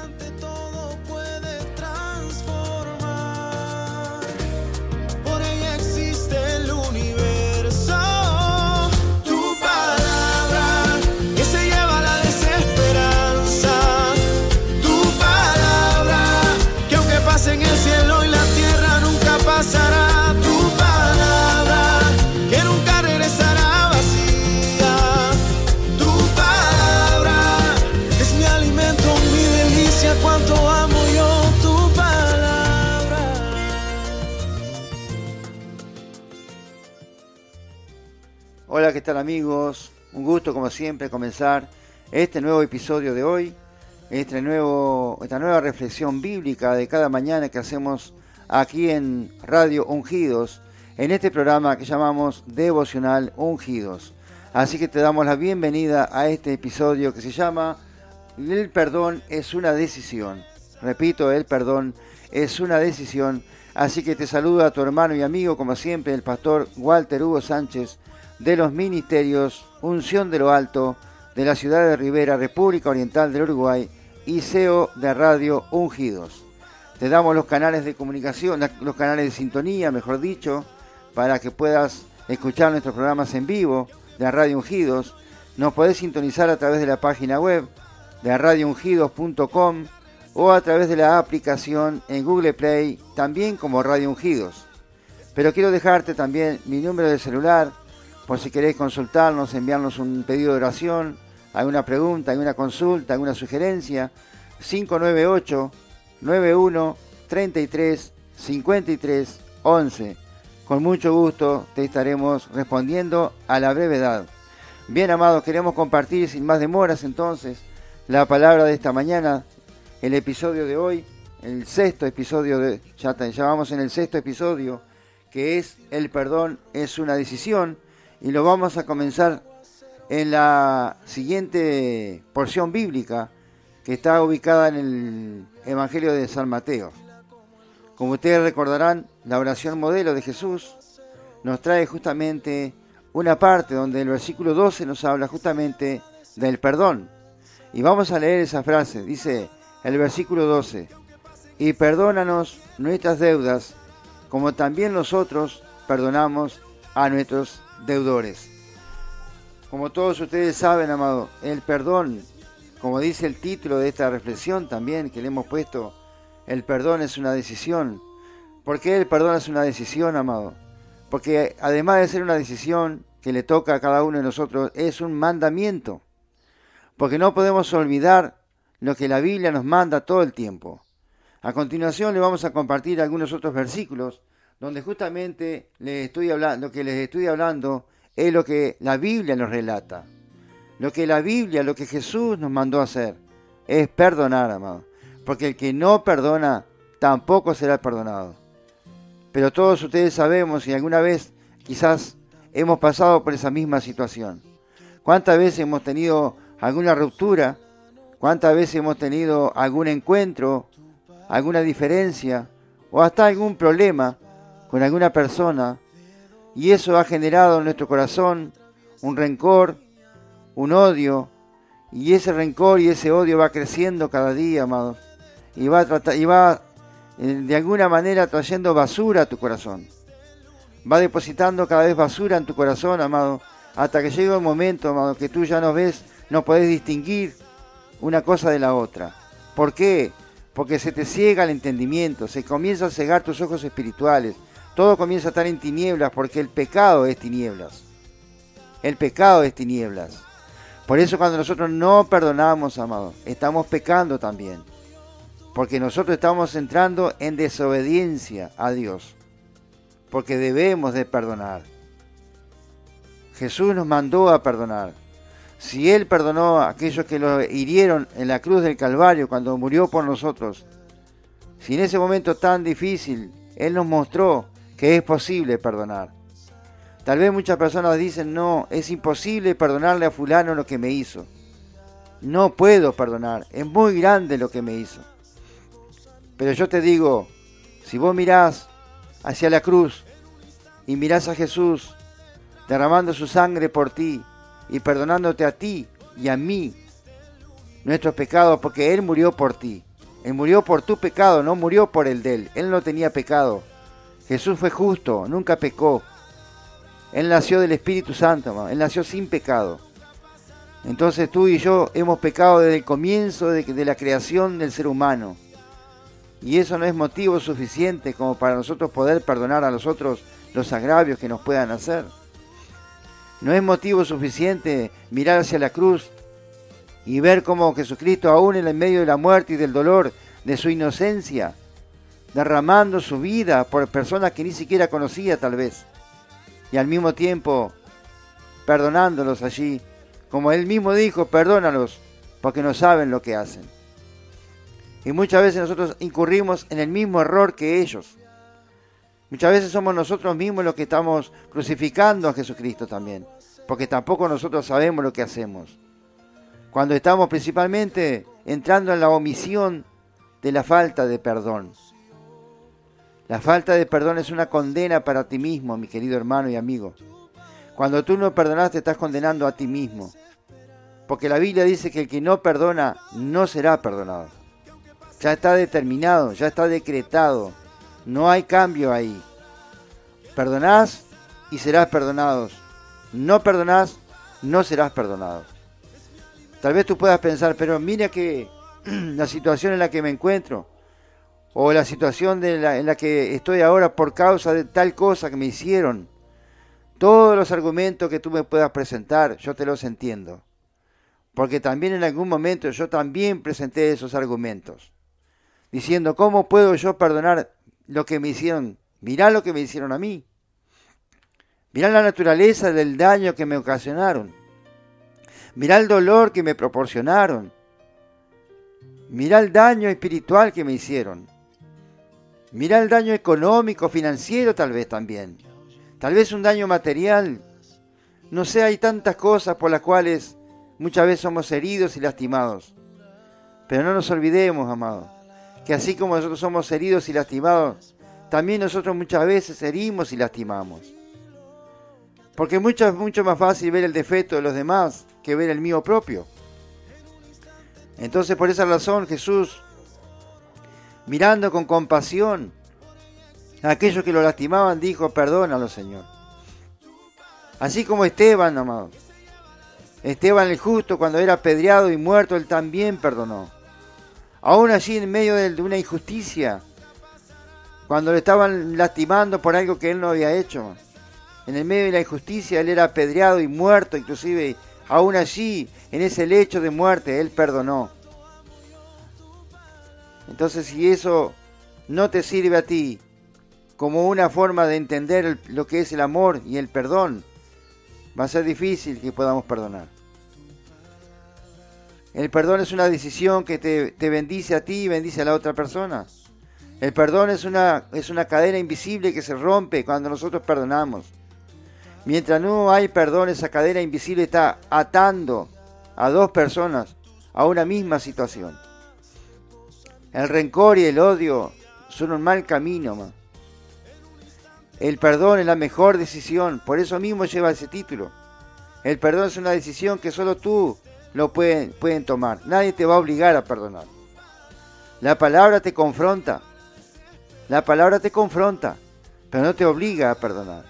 instante todo Hola, ¿qué tal amigos? Un gusto como siempre comenzar este nuevo episodio de hoy, este esta nueva reflexión bíblica de cada mañana que hacemos aquí en Radio Ungidos, en este programa que llamamos Devocional Ungidos. Así que te damos la bienvenida a este episodio que se llama El perdón es una decisión. Repito, el perdón es una decisión. Así que te saluda a tu hermano y amigo, como siempre, el pastor Walter Hugo Sánchez de los ministerios Unción de lo Alto de la ciudad de Rivera, República Oriental del Uruguay y CEO de Radio Ungidos. Te damos los canales de comunicación, los canales de sintonía, mejor dicho, para que puedas escuchar nuestros programas en vivo de Radio Ungidos. Nos podés sintonizar a través de la página web de radioungidos.com o a través de la aplicación en Google Play, también como Radio Ungidos. Pero quiero dejarte también mi número de celular por si querés consultarnos, enviarnos un pedido de oración, alguna pregunta, alguna consulta, alguna sugerencia. 598 91 33 53 11. Con mucho gusto te estaremos respondiendo a la brevedad. Bien, amados, queremos compartir sin más demoras entonces la palabra de esta mañana, el episodio de hoy, el sexto episodio de, ya, ya vamos en el sexto episodio, que es el perdón es una decisión, y lo vamos a comenzar en la siguiente porción bíblica que está ubicada en el Evangelio de San Mateo. Como ustedes recordarán, la oración modelo de Jesús nos trae justamente una parte donde el versículo 12 nos habla justamente del perdón. Y vamos a leer esa frase. Dice el versículo 12, y perdónanos nuestras deudas, como también nosotros perdonamos a nuestros deudores. Como todos ustedes saben, amado, el perdón, como dice el título de esta reflexión también que le hemos puesto, el perdón es una decisión. ¿Por qué el perdón es una decisión, amado? Porque además de ser una decisión que le toca a cada uno de nosotros, es un mandamiento. Porque no podemos olvidar lo que la Biblia nos manda todo el tiempo. A continuación le vamos a compartir algunos otros versículos donde justamente les estoy hablando, lo que les estoy hablando es lo que la Biblia nos relata. Lo que la Biblia, lo que Jesús nos mandó hacer, es perdonar, amado. Porque el que no perdona, tampoco será perdonado. Pero todos ustedes sabemos y alguna vez quizás hemos pasado por esa misma situación. ¿Cuántas veces hemos tenido alguna ruptura? ¿Cuántas veces hemos tenido algún encuentro, alguna diferencia o hasta algún problema con alguna persona? Y eso ha generado en nuestro corazón un rencor, un odio, y ese rencor y ese odio va creciendo cada día, amados, y va, a y va eh, de alguna manera trayendo basura a tu corazón. Va depositando cada vez basura en tu corazón, amado, hasta que llega un momento, amado, que tú ya no ves, no podés distinguir una cosa de la otra. ¿Por qué? Porque se te ciega el entendimiento, se comienza a cegar tus ojos espirituales, todo comienza a estar en tinieblas porque el pecado es tinieblas. El pecado es tinieblas. Por eso cuando nosotros no perdonamos, amado, estamos pecando también. Porque nosotros estamos entrando en desobediencia a Dios. Porque debemos de perdonar. Jesús nos mandó a perdonar. Si Él perdonó a aquellos que lo hirieron en la cruz del Calvario cuando murió por nosotros, si en ese momento tan difícil Él nos mostró que es posible perdonar. Tal vez muchas personas dicen, no, es imposible perdonarle a fulano lo que me hizo. No puedo perdonar, es muy grande lo que me hizo. Pero yo te digo, si vos mirás hacia la cruz y mirás a Jesús derramando su sangre por ti y perdonándote a ti y a mí nuestros pecados porque Él murió por ti, Él murió por tu pecado, no murió por el de él. Él no tenía pecado. Jesús fue justo, nunca pecó. Él nació del Espíritu Santo, Él nació sin pecado. Entonces tú y yo hemos pecado desde el comienzo de, la creación del ser humano. Y eso no es motivo suficiente como para nosotros poder perdonar a los otros los agravios que nos puedan hacer. No es motivo suficiente mirar hacia la cruz y ver cómo Jesucristo, aún en medio de la muerte y del dolor, de su inocencia, derramando su vida por personas que ni siquiera conocía tal vez, y al mismo tiempo perdonándolos allí, como él mismo dijo, perdónalos, porque no saben lo que hacen. Y muchas veces nosotros incurrimos en el mismo error que ellos. Muchas veces somos nosotros mismos los que estamos crucificando a Jesucristo también, porque tampoco nosotros sabemos lo que hacemos. Cuando estamos principalmente entrando en la omisión de la falta de perdón. La falta de perdón es una condena para ti mismo, mi querido hermano y amigo. Cuando tú no perdonas te estás condenando a ti mismo. Porque la Biblia dice que el que no perdona no será perdonado. Ya está determinado, ya está decretado. No hay cambio ahí. Perdonás y serás perdonados. No perdonás, no serás perdonado. Tal vez tú puedas pensar, pero mira que la situación en la que me encuentro, o la situación en la que estoy ahora por causa de tal cosa que me hicieron, todos los argumentos que tú me puedas presentar, yo te los entiendo. Porque también en algún momento yo también presenté esos argumentos diciendo, ¿cómo puedo yo perdonar lo que me hicieron? Mirá lo que me hicieron a mí. Mirá la naturaleza del daño que me ocasionaron. Mirá el dolor que me proporcionaron. Mirá el daño espiritual que me hicieron. Mirá el daño económico, financiero tal vez también. Tal vez un daño material. No sé, hay tantas cosas por las cuales muchas veces somos heridos y lastimados. Pero no nos olvidemos, amados que así como nosotros somos heridos y lastimados, también nosotros muchas veces herimos y lastimamos. Porque mucho, es mucho más fácil ver el defecto de los demás que ver el mío propio. Entonces por esa razón Jesús, mirando con compasión a aquellos que lo lastimaban, dijo, perdónalo Señor. Así como Esteban, amado. Esteban el justo, cuando era apedreado y muerto, él también perdonó aún allí en medio de una injusticia, cuando le estaban lastimando por algo que él no había hecho. En el medio de la injusticia él era apedreado y muerto, inclusive aún allí, en ese lecho de muerte, él perdonó. Entonces si eso no te sirve a ti como una forma de entender lo que es el amor y el perdón, va a ser difícil que podamos perdonar. El perdón es una decisión que te, bendice a ti y bendice a la otra persona. El perdón es una, es una cadena invisible que se rompe cuando nosotros perdonamos. Mientras no hay perdón, esa cadena invisible está atando a dos personas a una misma situación. El rencor y el odio son un mal camino. El perdón es la mejor decisión, por eso mismo lleva ese título. El perdón es una decisión que solo tú lo pueden, pueden tomar. Nadie te va a obligar a perdonar. La palabra te confronta. La palabra te confronta, pero no te obliga a perdonar.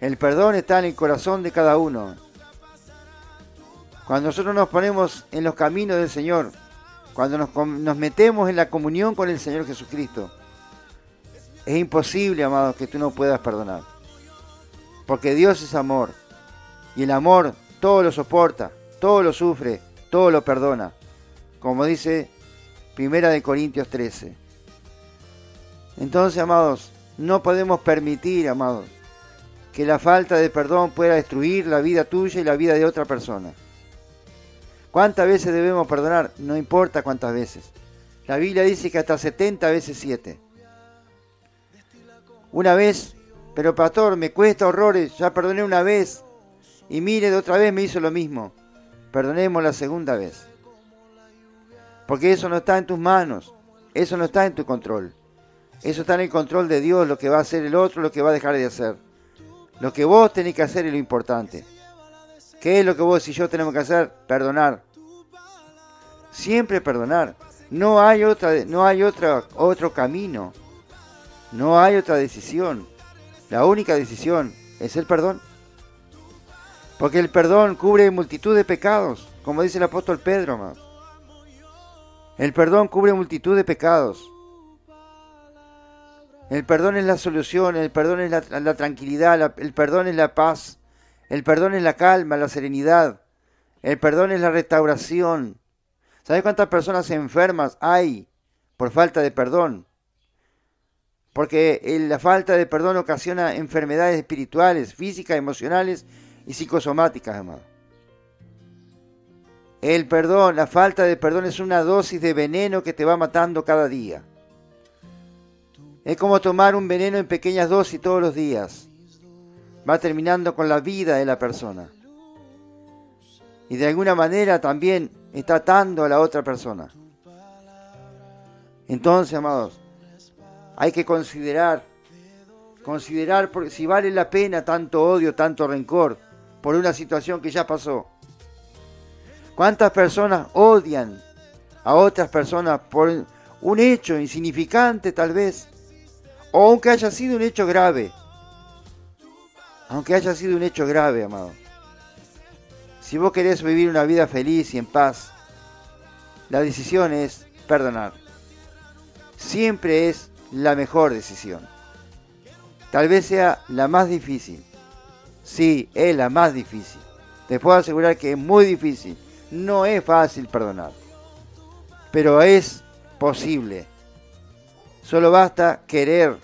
El perdón está en el corazón de cada uno. Cuando nosotros nos ponemos en los caminos del Señor, cuando nos, metemos en la comunión con el Señor Jesucristo, es imposible, amados, que tú no puedas perdonar. Porque Dios es amor. Y el amor todo lo soporta, todo lo sufre, todo lo perdona, como dice Primera de Corintios 13. Entonces, amados, no podemos permitir, amados, que la falta de perdón pueda destruir la vida tuya y la vida de otra persona. ¿Cuántas veces debemos perdonar? No importa cuántas veces. La Biblia dice que hasta 70 veces 7. Una vez, pero pastor, me cuesta horrores, ya perdoné una vez y mire, de otra vez me hizo lo mismo perdonemos la segunda vez. Porque eso no está en tus manos, eso no está en tu control. Eso está en el control de Dios, lo que va a hacer el otro, lo que va a dejar de hacer. Lo que vos tenés que hacer es lo importante. ¿Qué es lo que vos y yo tenemos que hacer? Perdonar. Siempre perdonar. No hay otra, no hay otra, otro camino. No hay otra decisión. La única decisión es el perdón. Porque el perdón cubre multitud de pecados, como dice el apóstol Pedro. El perdón cubre multitud de pecados. El perdón es la solución, el perdón es la, tranquilidad, el perdón es la paz, el perdón es la calma, la serenidad, el perdón es la restauración. ¿Sabes cuántas personas enfermas hay por falta de perdón? Porque la falta de perdón ocasiona enfermedades espirituales, físicas, emocionales y psicosomáticas, hermano. El perdón, la falta de perdón es una dosis de veneno que te va matando cada día. Es como tomar un veneno en pequeñas dosis todos los días. Va terminando con la vida de la persona. Y de alguna manera también está atando a la otra persona. Entonces, amados, hay que considerar, considerar si vale la pena tanto odio, tanto rencor por una situación que ya pasó. ¿Cuántas personas odian a otras personas por un hecho insignificante tal vez? O aunque haya sido un hecho grave. Aunque haya sido un hecho grave, amado. Si vos querés vivir una vida feliz y en paz, la decisión es perdonar. Siempre es la mejor decisión. Tal vez sea la más difícil. Sí, es la más difícil. Te puedo asegurar que es muy difícil. No es fácil perdonar. Pero es posible. Solo basta querer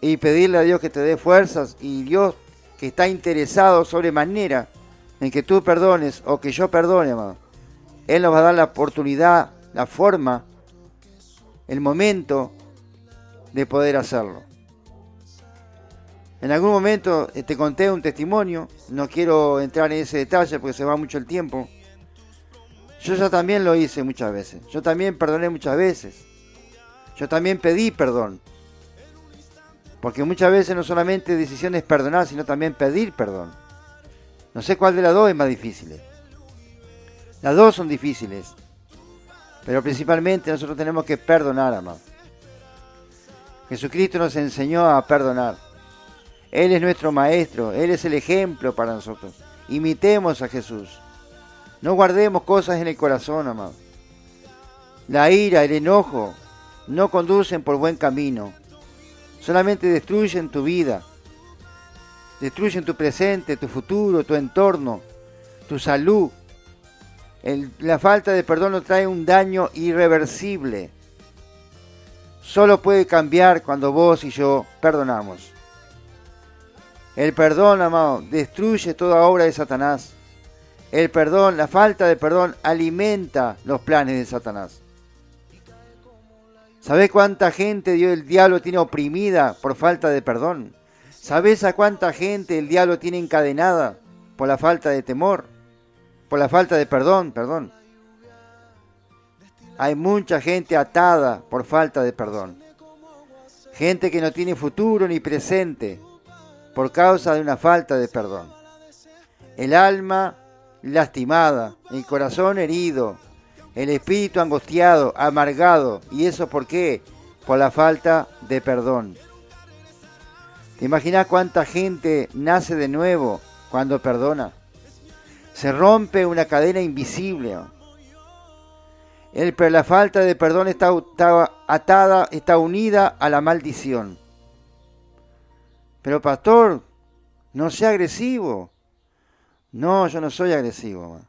y pedirle a Dios que te dé fuerzas y Dios que está interesado sobremanera en que tú perdones o que yo perdone, amado. Él nos va a dar la oportunidad, la forma, el momento de poder hacerlo. En algún momento eh, te conté un testimonio, no quiero entrar en ese detalle porque se va mucho el tiempo. Yo ya también lo hice muchas veces, yo también perdoné muchas veces, yo también pedí perdón. Porque muchas veces no solamente decisión es perdonar, sino también pedir perdón. No sé cuál de las dos es más difícil. Las dos son difíciles. Pero principalmente nosotros tenemos que perdonar, amado. Jesucristo nos enseñó a perdonar. Él es nuestro maestro, Él es el ejemplo para nosotros. Imitemos a Jesús. No guardemos cosas en el corazón, amado. La ira, el enojo, no conducen por buen camino. Solamente destruyen tu vida. Destruyen tu presente, tu futuro, tu entorno, tu salud. la falta de perdón nos trae un daño irreversible solo puede cambiar cuando vos y yo perdonamos. El perdón, amado, destruye toda obra de Satanás. El perdón, la falta de perdón, alimenta los planes de Satanás. ¿Sabés cuánta gente el diablo tiene oprimida por falta de perdón? ¿Sabés a cuánta gente el diablo tiene encadenada por la falta de temor? Por la falta de perdón, perdón. Hay mucha gente atada por falta de perdón. Gente que no tiene futuro ni presente por causa de una falta de perdón. El alma lastimada, el corazón herido, el espíritu angustiado, amargado. ¿Y eso por qué? Por la falta de perdón. ¿Te imaginas cuánta gente nace de nuevo cuando perdona? Se rompe una cadena invisible el, la falta de perdón está, atada, está unida a la maldición. Pero pastor, no sea agresivo. No, yo no soy agresivo.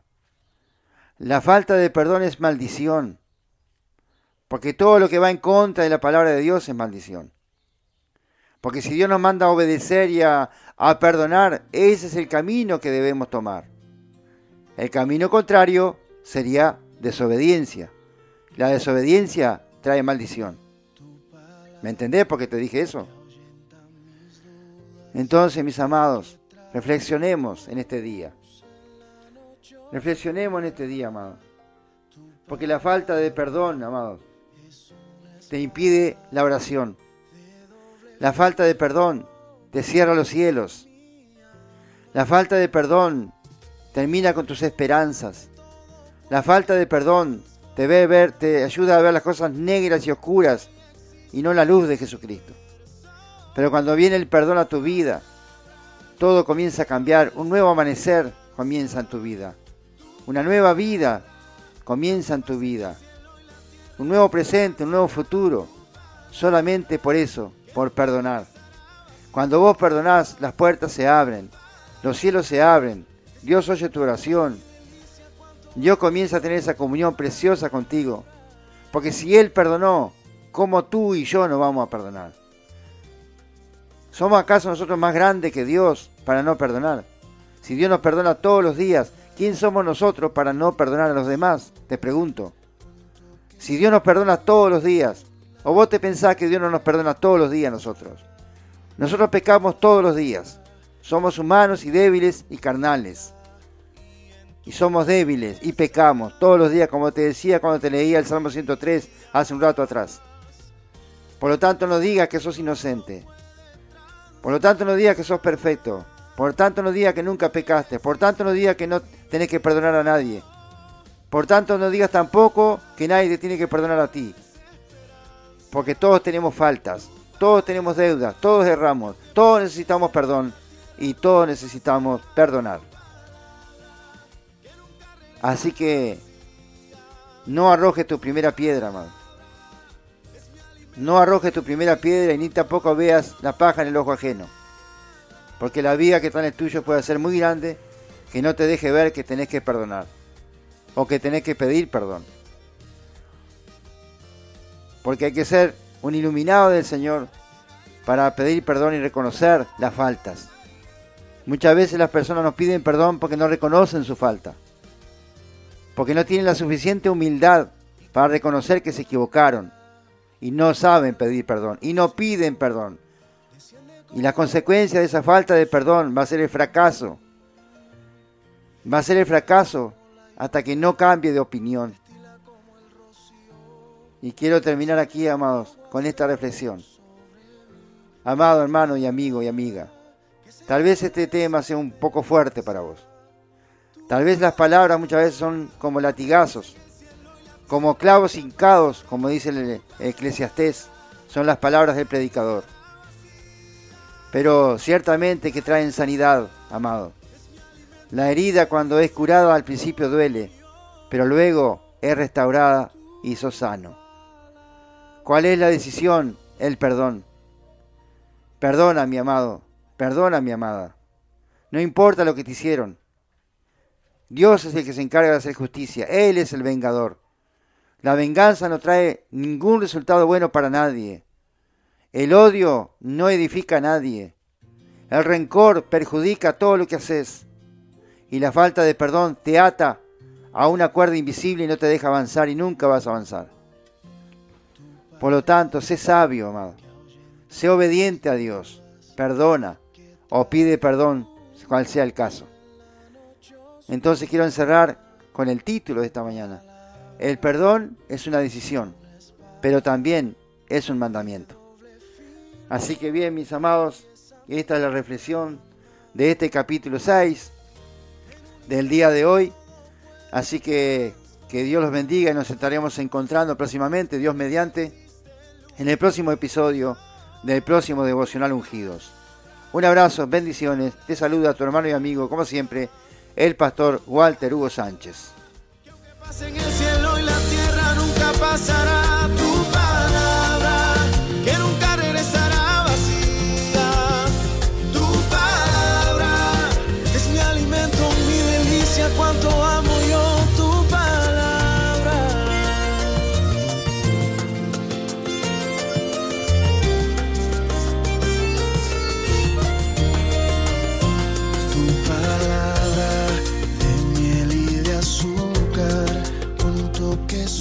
La falta de perdón es maldición. Porque todo lo que va en contra de la palabra de Dios es maldición. Porque si Dios nos manda a obedecer y a, perdonar, ese es el camino que debemos tomar. El camino contrario sería desobediencia. La desobediencia trae maldición. ¿Me entendés por qué te dije eso? Entonces, mis amados, reflexionemos en este día. Reflexionemos en este día, amados. Porque la falta de perdón, amados, te impide la oración. La falta de perdón te cierra los cielos. La falta de perdón termina con tus esperanzas. La falta de perdón te, ve ver, te ayuda a ver las cosas negras y oscuras y no la luz de Jesucristo. Pero cuando viene el perdón a tu vida, todo comienza a cambiar, un nuevo amanecer comienza en tu vida, una nueva vida comienza en tu vida, un nuevo presente, un nuevo futuro, solamente por eso, por perdonar. Cuando vos perdonás, las puertas se abren, los cielos se abren, Dios oye tu oración, Dios comienza a tener esa comunión preciosa contigo. Porque si Él perdonó, ¿cómo tú y yo no vamos a perdonar? ¿Somos acaso nosotros más grandes que Dios para no perdonar? Si Dios nos perdona todos los días, ¿quién somos nosotros para no perdonar a los demás? Te pregunto. Si Dios nos perdona todos los días, ¿o vos te pensás que Dios no nos perdona todos los días a nosotros? Nosotros pecamos todos los días. Somos humanos y débiles y carnales y somos débiles y pecamos todos los días, como te decía cuando te leía el Salmo 103 hace un rato atrás. Por lo tanto, no digas que sos inocente. Por lo tanto, no digas que sos perfecto. Por tanto, no digas que nunca pecaste. Por tanto, no digas que no tenés que perdonar a nadie. Por tanto, no digas tampoco que nadie te tiene que perdonar a ti. Porque todos tenemos faltas, todos tenemos deudas, todos erramos, todos necesitamos perdón y todos necesitamos perdonar. Así que no arrojes tu primera piedra, amado. No arrojes tu primera piedra y ni tampoco veas la paja en el ojo ajeno. Porque la vida que está en el tuyo puede ser muy grande que no te deje ver que tenés que perdonar. O que tenés que pedir perdón. Porque hay que ser un iluminado del Señor para pedir perdón y reconocer las faltas. Muchas veces las personas nos piden perdón porque no reconocen su falta porque no tienen la suficiente humildad para reconocer que se equivocaron y no saben pedir perdón y no piden perdón. Y la consecuencia de esa falta de perdón va a ser el fracaso. Va a ser el fracaso hasta que no cambie de opinión. Y quiero terminar aquí, amados, con esta reflexión. Amado hermano y amigo y amiga, tal vez este tema sea un poco fuerte para vos. Tal vez las palabras muchas veces son como latigazos, como clavos hincados, como dice el eclesiastés, son las palabras del predicador. Pero ciertamente que traen sanidad, amado. La herida cuando es curada al principio duele, pero luego es restaurada y sos sano. ¿Cuál es la decisión? El perdón. Perdona, mi amado, perdona, mi amada. No importa lo que te hicieron, Dios es el que se encarga de hacer justicia. Él es el vengador. La venganza no trae ningún resultado bueno para nadie. El odio no edifica a nadie. El rencor perjudica todo lo que haces. Y la falta de perdón te ata a una cuerda invisible y no te deja avanzar y nunca vas a avanzar. Por lo tanto, sé sabio, amado. Sé obediente a Dios. Perdona o pide perdón, cual sea el caso. Entonces quiero encerrar con el título de esta mañana. El perdón es una decisión, pero también es un mandamiento. Así que bien, mis amados, esta es la reflexión de este capítulo 6 del día de hoy. Así que que Dios los bendiga y nos estaremos encontrando próximamente, Dios mediante, en el próximo episodio del próximo Devocional Ungidos. Un abrazo, bendiciones, te saluda tu hermano y amigo, como siempre, el pastor Walter Hugo Sánchez.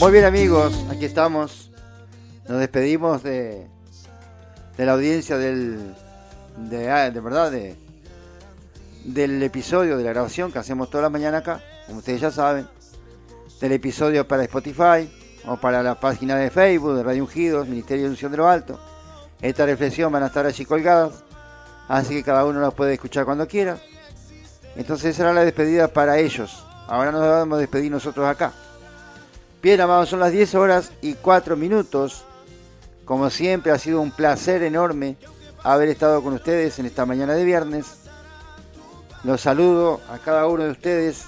Muy bien amigos, aquí estamos. Nos despedimos de, de la audiencia del, de, ah, de verdad, de, del episodio de la grabación que hacemos toda la mañana acá, como ustedes ya saben, del episodio para Spotify o para la página de Facebook de Radio Ungidos, Ministerio de Unción de lo Alto. Esta reflexión van a estar allí colgadas, así que cada uno la puede escuchar cuando quiera. Entonces será la despedida para ellos. Ahora nos vamos a despedir nosotros acá. Bien, amados, son las 10 horas y 4 minutos. Como siempre, ha sido un placer enorme haber estado con ustedes en esta mañana de viernes. Los saludo a cada uno de ustedes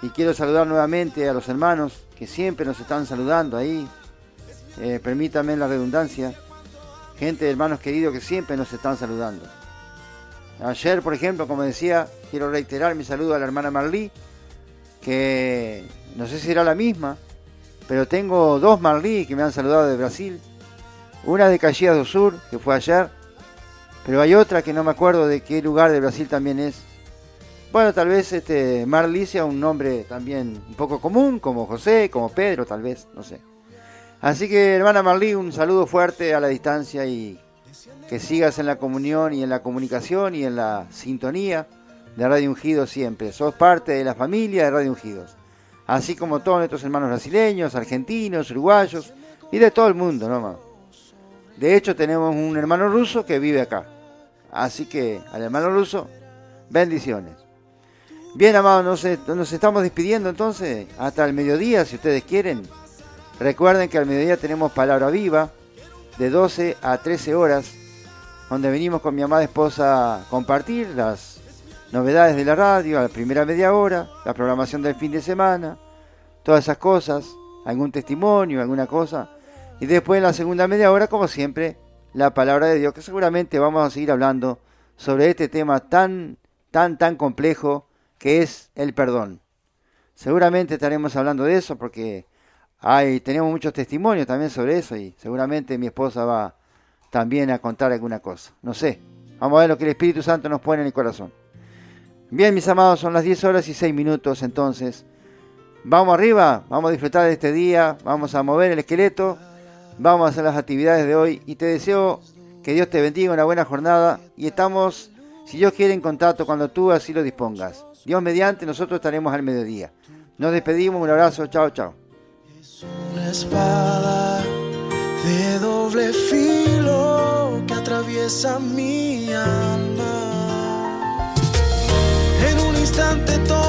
y quiero saludar nuevamente a los hermanos que siempre nos están saludando ahí. Eh, permítanme la redundancia. Gente, hermanos queridos que siempre nos están saludando. Ayer, por ejemplo, como decía, quiero reiterar mi saludo a la hermana Marlí, que no sé si era la misma, pero tengo dos Marlí que me han saludado de Brasil. Una de Caxias do Sur, que fue ayer, pero hay otra que no me acuerdo de qué lugar de Brasil también es. Bueno, tal vez este Marlí sea un nombre también un poco común, como José, como Pedro, tal vez, no sé. Así que, hermana Marlí, un saludo fuerte a la distancia y que sigas en la comunión y en la comunicación y en la sintonía de Radio Ungidos siempre. Sos parte de la familia de Radio Ungidos. Así como todos nuestros hermanos brasileños, argentinos, uruguayos y de todo el mundo, ¿no? De hecho, tenemos un hermano ruso que vive acá. Así que al hermano ruso, bendiciones. Bien, amados, nos, nos estamos despidiendo entonces hasta el mediodía, si ustedes quieren. Recuerden que al mediodía tenemos palabra viva de 12 a 13 horas, donde venimos con mi amada esposa a compartir las novedades de la radio a la primera media hora, la programación del fin de semana, todas esas cosas, algún testimonio, alguna cosa. Y después en la segunda media hora, como siempre, la palabra de Dios, que seguramente vamos a seguir hablando sobre este tema tan, tan, tan complejo que es el perdón. Seguramente estaremos hablando de eso porque hay, tenemos muchos testimonios también sobre eso y seguramente mi esposa va también a contar alguna cosa. No sé. Vamos a ver lo que el Espíritu Santo nos pone en el corazón. Bien, mis amados, son las 10 horas y 6 minutos entonces. Vamos arriba, vamos a disfrutar de este día, vamos a mover el esqueleto, vamos a hacer las actividades de hoy y te deseo que Dios te bendiga, una buena jornada y estamos, si Dios quiere, en contacto cuando tú así lo dispongas. Dios mediante, nosotros estaremos al mediodía. Nos despedimos, un abrazo, chao, chao. Es una espada de doble filo que atraviesa mi alma. Instante todo